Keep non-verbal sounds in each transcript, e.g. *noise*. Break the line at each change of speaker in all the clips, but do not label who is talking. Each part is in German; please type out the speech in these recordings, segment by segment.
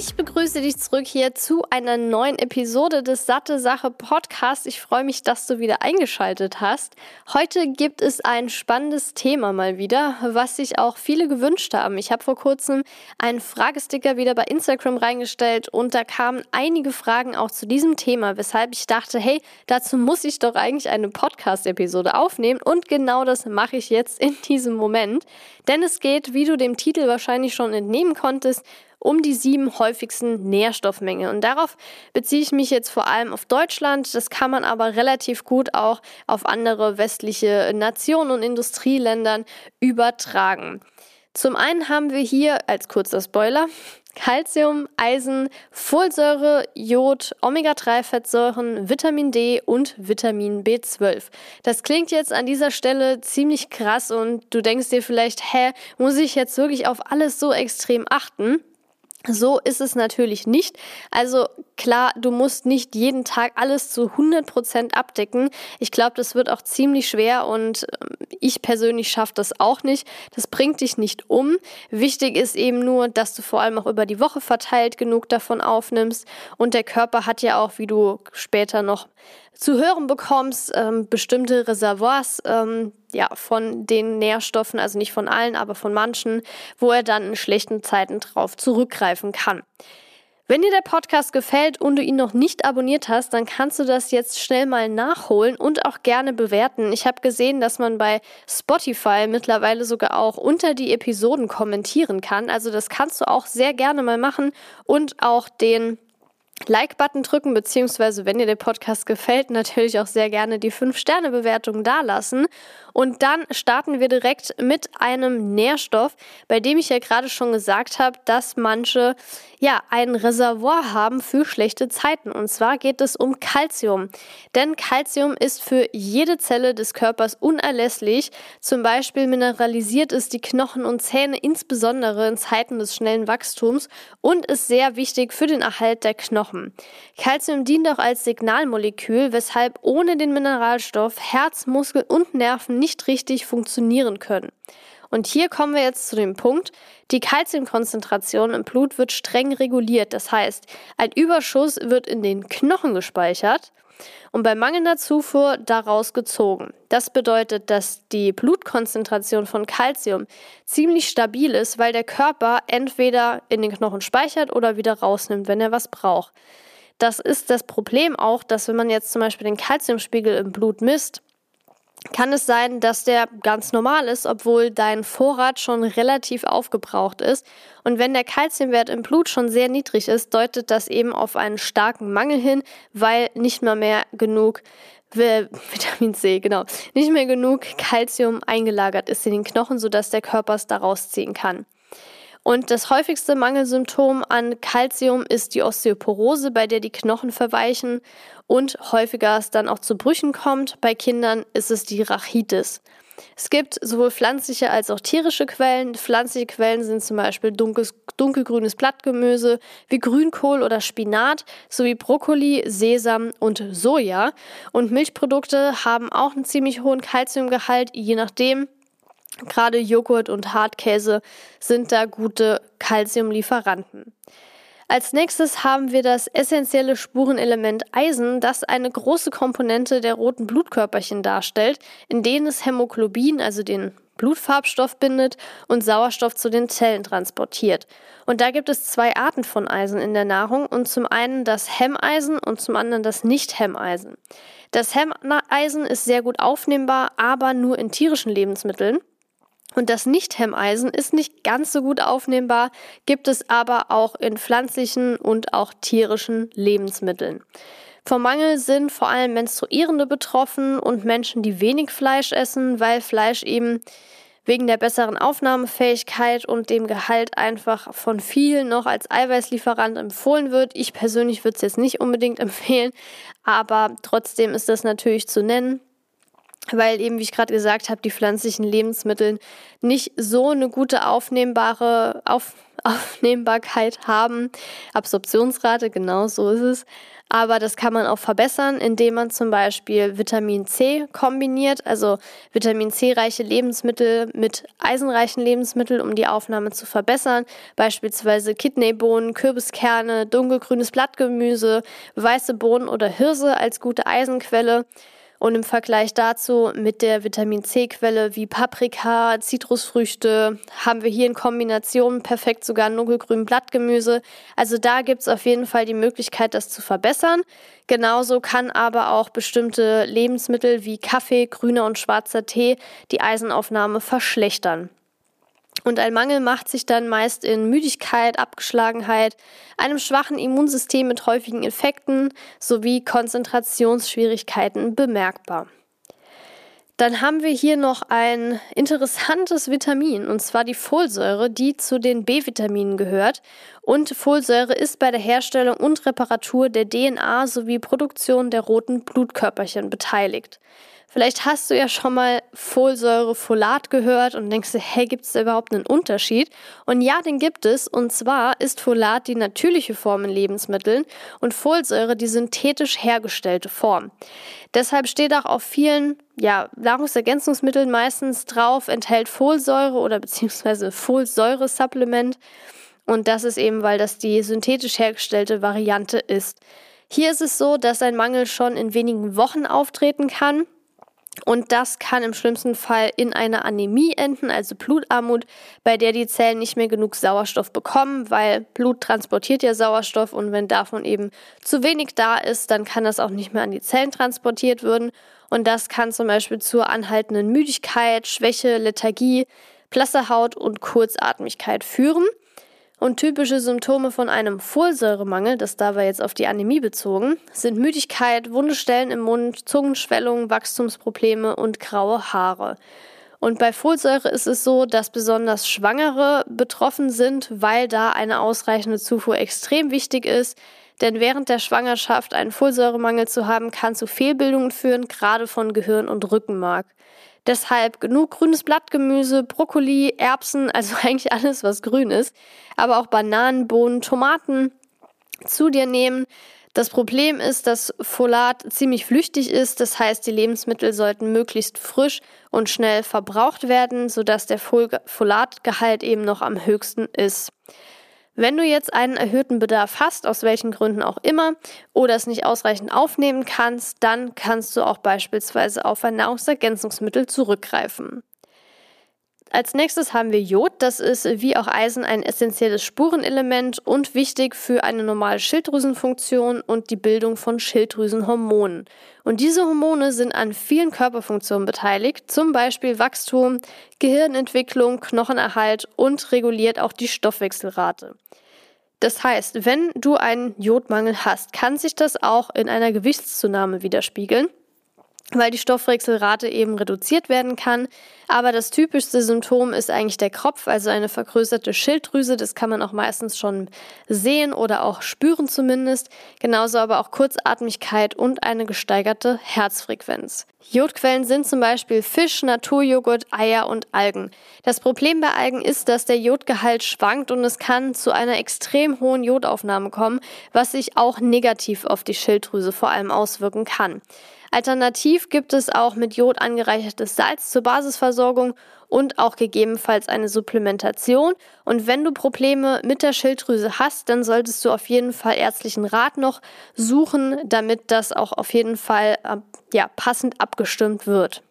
Ich begrüße dich zurück hier zu einer neuen Episode des Satte Sache Podcast. Ich freue mich, dass du wieder eingeschaltet hast. Heute gibt es ein spannendes Thema mal wieder, was sich auch viele gewünscht haben. Ich habe vor kurzem einen Fragesticker wieder bei Instagram reingestellt und da kamen einige Fragen auch zu diesem Thema, weshalb ich dachte, hey, dazu muss ich doch eigentlich eine Podcast-Episode aufnehmen und genau das mache ich jetzt in diesem Moment. Denn es geht, wie du dem Titel wahrscheinlich schon entnehmen konntest, um die sieben häufigsten Nährstoffmengen. Und darauf beziehe ich mich jetzt vor allem auf Deutschland. Das kann man aber relativ gut auch auf andere westliche Nationen und Industrieländern übertragen. Zum einen haben wir hier als kurzer Spoiler Calcium, Eisen, Folsäure, Jod, Omega-3-Fettsäuren, Vitamin D und Vitamin B12. Das klingt jetzt an dieser Stelle ziemlich krass und du denkst dir vielleicht, hä, muss ich jetzt wirklich auf alles so extrem achten? So ist es natürlich nicht. Also klar, du musst nicht jeden Tag alles zu 100 Prozent abdecken. Ich glaube, das wird auch ziemlich schwer und ähm, ich persönlich schaffe das auch nicht. Das bringt dich nicht um. Wichtig ist eben nur, dass du vor allem auch über die Woche verteilt genug davon aufnimmst. Und der Körper hat ja auch, wie du später noch zu hören bekommst, ähm, bestimmte Reservoirs ähm, ja, von den Nährstoffen, also nicht von allen, aber von manchen, wo er dann in schlechten Zeiten drauf zurückgreifen kann. Wenn dir der Podcast gefällt und du ihn noch nicht abonniert hast, dann kannst du das jetzt schnell mal nachholen und auch gerne bewerten. Ich habe gesehen, dass man bei Spotify mittlerweile sogar auch unter die Episoden kommentieren kann. Also das kannst du auch sehr gerne mal machen und auch den Like-Button drücken, beziehungsweise wenn dir der Podcast gefällt, natürlich auch sehr gerne die 5-Sterne-Bewertung dalassen. Und dann starten wir direkt mit einem Nährstoff, bei dem ich ja gerade schon gesagt habe, dass manche ja ein Reservoir haben für schlechte Zeiten. Und zwar geht es um Calcium. Denn Calcium ist für jede Zelle des Körpers unerlässlich. Zum Beispiel mineralisiert es die Knochen und Zähne insbesondere in Zeiten des schnellen Wachstums und ist sehr wichtig für den Erhalt der Knochen. Calcium dient auch als Signalmolekül, weshalb ohne den Mineralstoff Herz, Muskel und Nerven nicht richtig funktionieren können. Und hier kommen wir jetzt zu dem Punkt, die Kalziumkonzentration im Blut wird streng reguliert. Das heißt, ein Überschuss wird in den Knochen gespeichert und bei mangelnder Zufuhr daraus gezogen. Das bedeutet, dass die Blutkonzentration von Kalzium ziemlich stabil ist, weil der Körper entweder in den Knochen speichert oder wieder rausnimmt, wenn er was braucht. Das ist das Problem auch, dass wenn man jetzt zum Beispiel den Kalziumspiegel im Blut misst, kann es sein, dass der ganz normal ist, obwohl dein Vorrat schon relativ aufgebraucht ist. Und wenn der Kalziumwert im Blut schon sehr niedrig ist, deutet das eben auf einen starken Mangel hin, weil nicht mal mehr genug *laughs* Vitamin C, genau, nicht mehr genug Kalzium eingelagert ist in den Knochen, sodass der Körper es daraus ziehen kann. Und das häufigste Mangelsymptom an Kalzium ist die Osteoporose, bei der die Knochen verweichen und häufiger es dann auch zu Brüchen kommt. Bei Kindern ist es die Rachitis. Es gibt sowohl pflanzliche als auch tierische Quellen. Pflanzliche Quellen sind zum Beispiel dunkles, dunkelgrünes Blattgemüse wie Grünkohl oder Spinat sowie Brokkoli, Sesam und Soja. Und Milchprodukte haben auch einen ziemlich hohen Kalziumgehalt, je nachdem, Gerade Joghurt und Hartkäse sind da gute Kalziumlieferanten. Als nächstes haben wir das essentielle Spurenelement Eisen, das eine große Komponente der roten Blutkörperchen darstellt, in denen es Hämoglobin, also den Blutfarbstoff bindet und Sauerstoff zu den Zellen transportiert. Und da gibt es zwei Arten von Eisen in der Nahrung und zum einen das Hemmeisen und zum anderen das Nicht-Hemmeisen. Das Hemmeisen ist sehr gut aufnehmbar, aber nur in tierischen Lebensmitteln. Und das Nicht-Hemmeisen ist nicht ganz so gut aufnehmbar, gibt es aber auch in pflanzlichen und auch tierischen Lebensmitteln. Vom Mangel sind vor allem Menstruierende betroffen und Menschen, die wenig Fleisch essen, weil Fleisch eben wegen der besseren Aufnahmefähigkeit und dem Gehalt einfach von vielen noch als Eiweißlieferant empfohlen wird. Ich persönlich würde es jetzt nicht unbedingt *laughs* empfehlen, aber trotzdem ist das natürlich zu nennen weil eben, wie ich gerade gesagt habe, die pflanzlichen Lebensmittel nicht so eine gute aufnehmbare Auf *laughs* Aufnehmbarkeit haben. Absorptionsrate, genau so ist es. Aber das kann man auch verbessern, indem man zum Beispiel Vitamin C kombiniert, also Vitamin C-reiche Lebensmittel mit eisenreichen Lebensmitteln, um die Aufnahme zu verbessern. Beispielsweise Kidneybohnen, Kürbiskerne, dunkelgrünes Blattgemüse, weiße Bohnen oder Hirse als gute Eisenquelle. Und im Vergleich dazu mit der Vitamin C-Quelle wie Paprika, Zitrusfrüchte haben wir hier in Kombination perfekt sogar dunkelgrün Blattgemüse. Also da gibt es auf jeden Fall die Möglichkeit, das zu verbessern. Genauso kann aber auch bestimmte Lebensmittel wie Kaffee, grüner und schwarzer Tee die Eisenaufnahme verschlechtern. Und ein Mangel macht sich dann meist in Müdigkeit, Abgeschlagenheit, einem schwachen Immunsystem mit häufigen Infekten sowie Konzentrationsschwierigkeiten bemerkbar. Dann haben wir hier noch ein interessantes Vitamin, und zwar die Folsäure, die zu den B-Vitaminen gehört. Und Folsäure ist bei der Herstellung und Reparatur der DNA sowie Produktion der roten Blutkörperchen beteiligt. Vielleicht hast du ja schon mal Folsäure-Folat gehört und denkst dir, hey, gibt es da überhaupt einen Unterschied? Und ja, den gibt es. Und zwar ist Folat die natürliche Form in Lebensmitteln und Folsäure die synthetisch hergestellte Form. Deshalb steht auch auf vielen ja, Nahrungsergänzungsmitteln meistens drauf, enthält Folsäure oder beziehungsweise Folsäure-Supplement. Und das ist eben, weil das die synthetisch hergestellte Variante ist. Hier ist es so, dass ein Mangel schon in wenigen Wochen auftreten kann. Und das kann im schlimmsten Fall in einer Anämie enden, also Blutarmut, bei der die Zellen nicht mehr genug Sauerstoff bekommen, weil Blut transportiert ja Sauerstoff und wenn davon eben zu wenig da ist, dann kann das auch nicht mehr an die Zellen transportiert werden. Und das kann zum Beispiel zur anhaltenden Müdigkeit, Schwäche, Lethargie, blasse Haut und Kurzatmigkeit führen. Und typische Symptome von einem Folsäuremangel, das da war jetzt auf die Anämie bezogen, sind Müdigkeit, wunde Stellen im Mund, Zungenschwellung, Wachstumsprobleme und graue Haare. Und bei Folsäure ist es so, dass besonders Schwangere betroffen sind, weil da eine ausreichende Zufuhr extrem wichtig ist. Denn während der Schwangerschaft einen Folsäuremangel zu haben, kann zu Fehlbildungen führen, gerade von Gehirn und Rückenmark. Deshalb genug grünes Blattgemüse, Brokkoli, Erbsen, also *laughs* eigentlich alles, was grün ist, aber auch Bananen, Bohnen, Tomaten zu dir nehmen. Das Problem ist, dass Folat ziemlich flüchtig ist, das heißt, die Lebensmittel sollten möglichst frisch und schnell verbraucht werden, sodass der Folatgehalt eben noch am höchsten ist. Wenn du jetzt einen erhöhten Bedarf hast, aus welchen Gründen auch immer, oder es nicht ausreichend aufnehmen kannst, dann kannst du auch beispielsweise auf ein Nahrungsergänzungsmittel zurückgreifen. Als nächstes haben wir Jod. Das ist wie auch Eisen ein essentielles Spurenelement und wichtig für eine normale Schilddrüsenfunktion und die Bildung von Schilddrüsenhormonen. Und diese Hormone sind an vielen Körperfunktionen beteiligt, zum Beispiel Wachstum, Gehirnentwicklung, Knochenerhalt und reguliert auch die Stoffwechselrate. Das heißt, wenn du einen Jodmangel hast, kann sich das auch in einer Gewichtszunahme widerspiegeln weil die Stoffwechselrate eben reduziert werden kann. Aber das typischste Symptom ist eigentlich der Kropf, also eine vergrößerte Schilddrüse. Das kann man auch meistens schon sehen oder auch spüren zumindest. Genauso aber auch Kurzatmigkeit und eine gesteigerte Herzfrequenz. Jodquellen sind zum Beispiel Fisch, Naturjoghurt, Eier und Algen. Das Problem bei Algen ist, dass der Jodgehalt schwankt und es kann zu einer extrem hohen Jodaufnahme kommen, was sich auch negativ auf die Schilddrüse vor allem auswirken kann. Alternativ gibt es auch mit Jod angereichertes Salz zur Basisversorgung und auch gegebenenfalls eine Supplementation. Und wenn du Probleme mit der Schilddrüse hast, dann solltest du auf jeden Fall ärztlichen Rat noch suchen, damit das auch auf jeden Fall äh, ja, passend abgestimmt wird.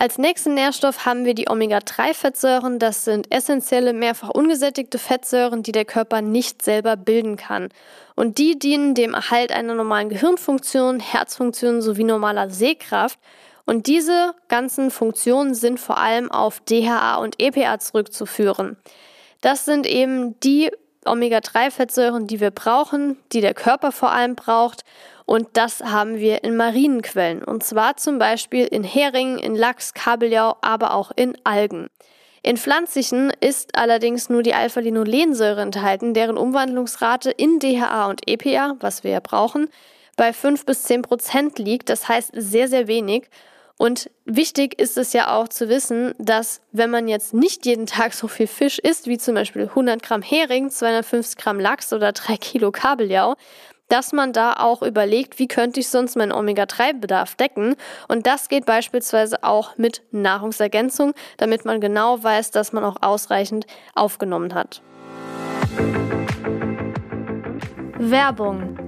Als nächsten Nährstoff haben wir die Omega-3-Fettsäuren. Das sind essentielle, mehrfach ungesättigte Fettsäuren, die der Körper nicht selber bilden kann. Und die dienen dem Erhalt einer normalen Gehirnfunktion, Herzfunktion sowie normaler Sehkraft. Und diese ganzen Funktionen sind vor allem auf DHA und EPA zurückzuführen. Das sind eben die Omega-3-Fettsäuren, die wir brauchen, die der Körper vor allem braucht. Und das haben wir in marinen Quellen. Und zwar zum Beispiel in Heringen, in Lachs, Kabeljau, aber auch in Algen. In pflanzlichen ist allerdings nur die Alpha-Linolensäure enthalten, deren Umwandlungsrate in DHA und EPA, was wir ja brauchen, bei 5 bis 10 Prozent liegt. Das heißt sehr, sehr wenig. Und wichtig ist es ja auch zu wissen, dass wenn man jetzt nicht jeden Tag so viel Fisch isst, wie zum Beispiel 100 Gramm Hering, 250 Gramm Lachs oder 3 Kilo Kabeljau, dass man da auch überlegt, wie könnte ich sonst meinen Omega-3-Bedarf decken. Und das geht beispielsweise auch mit Nahrungsergänzung, damit man genau weiß, dass man auch ausreichend aufgenommen hat. Werbung.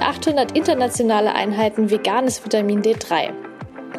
800 internationale Einheiten veganes Vitamin D3.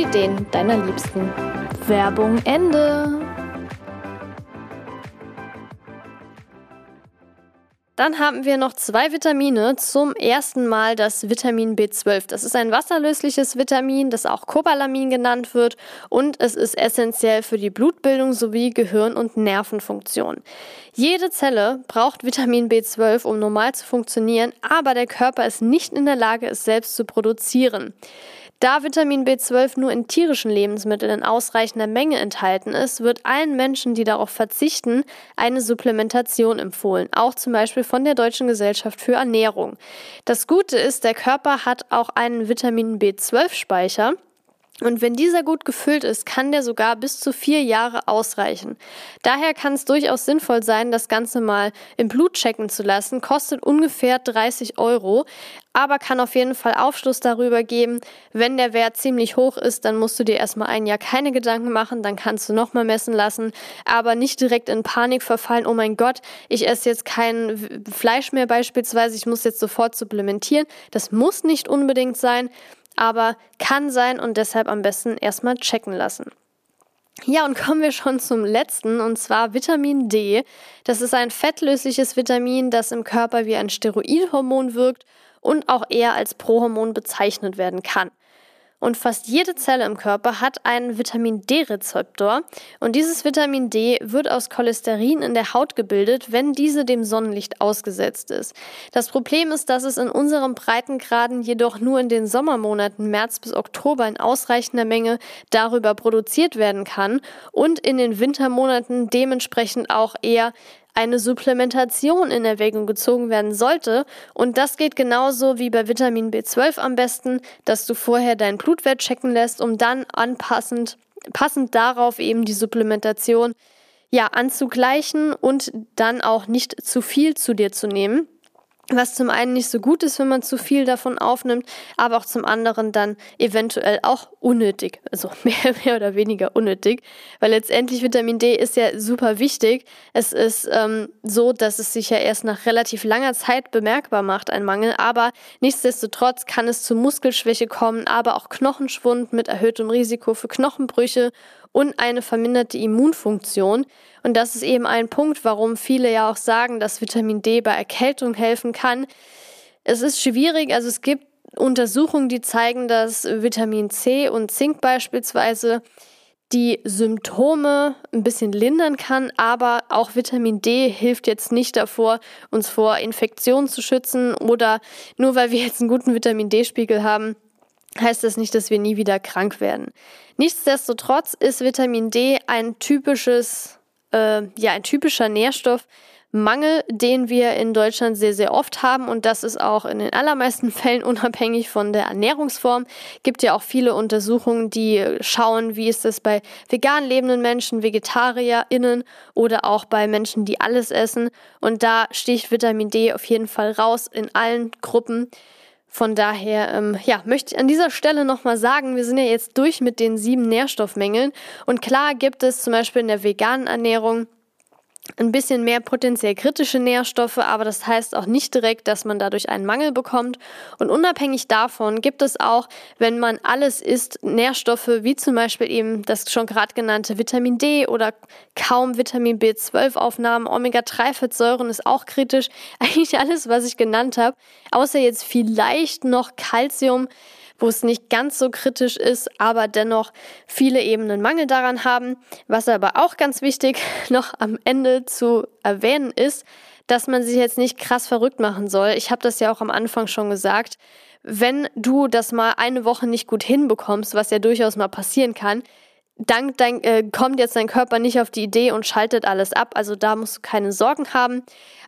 sowie den deiner Liebsten. Werbung Ende. Dann haben wir noch zwei Vitamine. Zum ersten Mal das Vitamin B12. Das ist ein wasserlösliches Vitamin, das auch Cobalamin genannt wird und es ist essentiell für die Blutbildung sowie Gehirn- und Nervenfunktion. Jede Zelle braucht Vitamin B12, um normal zu funktionieren, aber der Körper ist nicht in der Lage, es selbst zu produzieren. Da Vitamin B12 nur in tierischen Lebensmitteln in ausreichender Menge enthalten ist, wird allen Menschen, die darauf verzichten, eine Supplementation empfohlen, auch zum Beispiel von der Deutschen Gesellschaft für Ernährung. Das Gute ist, der Körper hat auch einen Vitamin B12-Speicher. Und wenn dieser gut gefüllt ist, kann der sogar bis zu vier Jahre ausreichen. Daher kann es durchaus sinnvoll sein, das Ganze mal im Blut checken zu lassen. Kostet ungefähr 30 Euro, aber kann auf jeden Fall Aufschluss darüber geben. Wenn der Wert ziemlich hoch ist, dann musst du dir erstmal ein Jahr keine Gedanken machen, dann kannst du nochmal messen lassen, aber nicht direkt in Panik verfallen. Oh mein Gott, ich esse jetzt kein Fleisch mehr beispielsweise, ich muss jetzt sofort supplementieren. Das muss nicht unbedingt sein aber kann sein und deshalb am besten erstmal checken lassen. Ja, und kommen wir schon zum letzten, und zwar Vitamin D. Das ist ein fettlösliches Vitamin, das im Körper wie ein Steroidhormon wirkt und auch eher als Prohormon bezeichnet werden kann. Und fast jede Zelle im Körper hat einen Vitamin D-Rezeptor. Und dieses Vitamin D wird aus Cholesterin in der Haut gebildet, wenn diese dem Sonnenlicht ausgesetzt ist. Das Problem ist, dass es in unseren Breitengraden jedoch nur in den Sommermonaten März bis Oktober in ausreichender Menge darüber produziert werden kann und in den Wintermonaten dementsprechend auch eher eine Supplementation in Erwägung gezogen werden sollte. Und das geht genauso wie bei Vitamin B12 am besten, dass du vorher deinen Blutwert checken lässt, um dann anpassend, passend darauf eben die Supplementation ja, anzugleichen und dann auch nicht zu viel zu dir zu nehmen was zum einen nicht so gut ist, wenn man zu viel davon aufnimmt, aber auch zum anderen dann eventuell auch unnötig, also *laughs* mehr, mehr oder weniger unnötig, weil letztendlich Vitamin D ist ja super wichtig. Es ist ähm, so, dass es sich ja erst nach relativ langer Zeit bemerkbar macht, ein Mangel, aber nichtsdestotrotz kann es zu Muskelschwäche kommen, aber auch Knochenschwund mit erhöhtem Risiko für Knochenbrüche und eine verminderte Immunfunktion. Und das ist eben ein Punkt, warum viele ja auch sagen, dass Vitamin D bei Erkältung helfen kann. Es ist schwierig, also es gibt Untersuchungen, die zeigen, dass Vitamin C und Zink beispielsweise die Symptome ein bisschen lindern kann, aber auch Vitamin D hilft jetzt nicht davor, uns vor Infektionen zu schützen oder nur weil wir jetzt einen guten Vitamin D-Spiegel haben, heißt das nicht, dass wir nie wieder krank werden. Nichtsdestotrotz ist Vitamin D ein typisches, äh, ja, ein typischer Nährstoff, Mangel, den wir in Deutschland sehr, sehr oft haben. Und das ist auch in den allermeisten *laughs* Fällen unabhängig von der Ernährungsform. Gibt ja auch viele Untersuchungen, die schauen, wie ist es bei vegan lebenden Menschen, VegetarierInnen oder auch bei Menschen, die alles essen. Und da sticht Vitamin D auf jeden Fall raus in allen Gruppen. Von daher, ähm, ja, möchte ich an dieser Stelle nochmal sagen, wir sind ja jetzt durch mit den sieben Nährstoffmängeln. Und klar gibt es zum Beispiel in der veganen Ernährung ein bisschen mehr potenziell kritische Nährstoffe, aber das heißt auch nicht direkt, dass man dadurch einen Mangel bekommt. Und unabhängig davon gibt es auch, wenn man alles isst, Nährstoffe wie zum Beispiel eben das schon gerade genannte Vitamin D oder kaum Vitamin B12-Aufnahmen, Omega-3-Fettsäuren ist auch kritisch. *laughs* Eigentlich alles, was ich genannt habe, außer jetzt vielleicht noch Calcium wo es nicht ganz so kritisch ist, aber dennoch viele eben einen Mangel daran haben. Was aber auch ganz wichtig *laughs* noch am Ende zu erwähnen ist, dass man sich jetzt nicht krass verrückt machen soll. Ich habe das ja auch am Anfang schon gesagt. Wenn du das mal eine Woche nicht gut hinbekommst, was ja durchaus mal passieren kann, dann dein, äh, kommt jetzt dein Körper nicht auf die Idee und schaltet alles ab. Also da musst du keine Sorgen haben.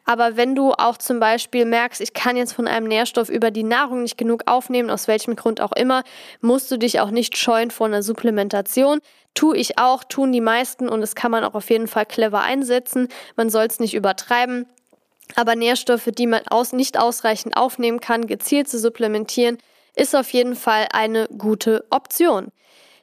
Aber wenn du auch zum Beispiel merkst, ich kann jetzt von einem Nährstoff über die Nahrung nicht genug aufnehmen, aus welchem Grund auch immer, musst du dich auch nicht scheuen vor einer Supplementation. Tu ich auch, tun die meisten und das kann man auch auf jeden Fall clever einsetzen. Man soll es nicht übertreiben. Aber Nährstoffe, die man aus, nicht ausreichend aufnehmen kann, gezielt zu supplementieren, ist auf jeden Fall eine gute Option.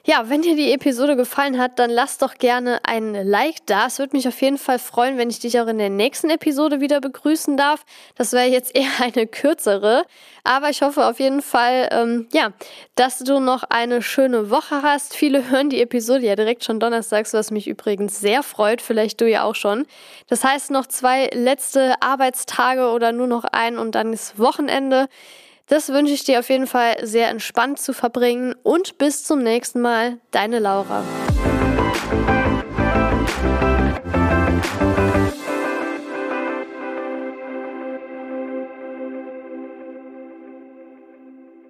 Ja, wenn dir die Episode gefallen hat, dann lass doch gerne ein Like da. Es würde mich auf jeden Fall freuen, wenn ich dich auch in der nächsten Episode wieder begrüßen darf. Das wäre jetzt *laughs* eher eine kürzere, aber ich hoffe auf jeden Fall, ähm, ja, dass du noch eine schöne Woche hast. Viele hören die Episode ja direkt schon donnerstags, was mich übrigens sehr freut. Vielleicht du ja auch schon. Das heißt noch zwei letzte Arbeitstage oder nur noch ein und dann ist Wochenende. Das wünsche ich dir auf jeden Fall sehr entspannt zu verbringen und bis zum nächsten Mal, deine Laura.